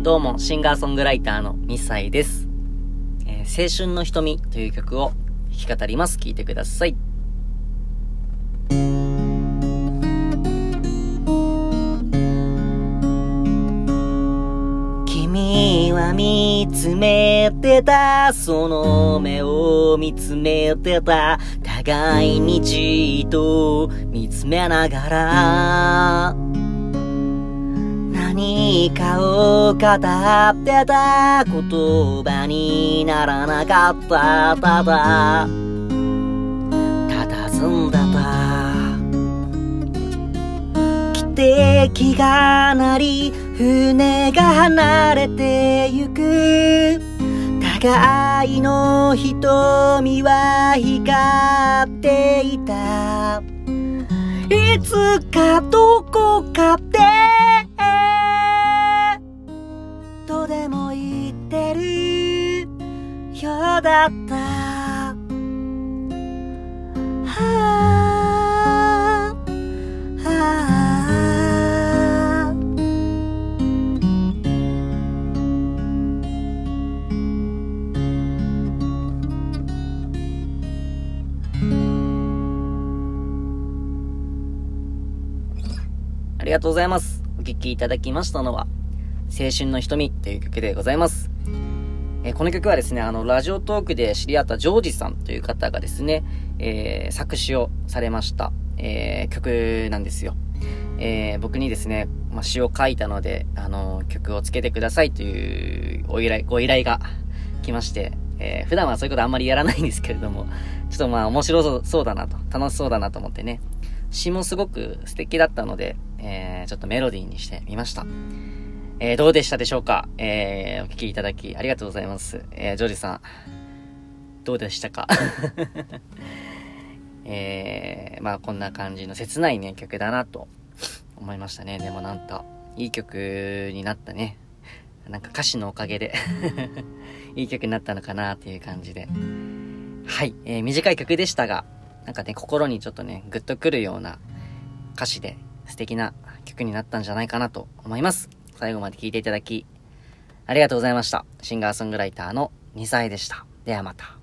どうも、シンガーソングライターの2歳です。えー、青春の瞳という曲を弾き語ります。聴いてください。君は見つめてた、その目を見つめてた、互いにじっと見つめながら、何かを語ってた言葉にならなかったただ。佇んだた。汽笛が鳴り船が離れてゆく。互いの瞳は光っていた。いつかどこかでだったあはあありがとうございます。お聴きいただきましたのは、青春の瞳という曲でございます。えー、この曲はですね、あの、ラジオトークで知り合ったジョージさんという方がですね、えー、作詞をされました、えー、曲なんですよ。えー、僕にですね、まあ、詩を書いたので、あの、曲をつけてくださいというお依頼、ご依頼が来まして、えー、普段はそういうことあんまりやらないんですけれども、ちょっとまあ面白そうだなと、楽しそうだなと思ってね、詩もすごく素敵だったので、えー、ちょっとメロディーにしてみました。えー、どうでしたでしょうか？えー、お聞きいただきありがとうございます。えー、ジョージさん、どうでしたか？えー、まあこんな感じの切ないね、曲だなと思いましたね。でもなんと、いい曲になったね。なんか歌詞のおかげで いい曲になったのかなっていう感じで。はい、えー、短い曲でしたが、なんかね、心にちょっとね、グッとくるような歌詞で素敵な曲になったんじゃないかなと思います。最後まで聞いていただき、ありがとうございました。シンガーソングライターの2歳でした。ではまた。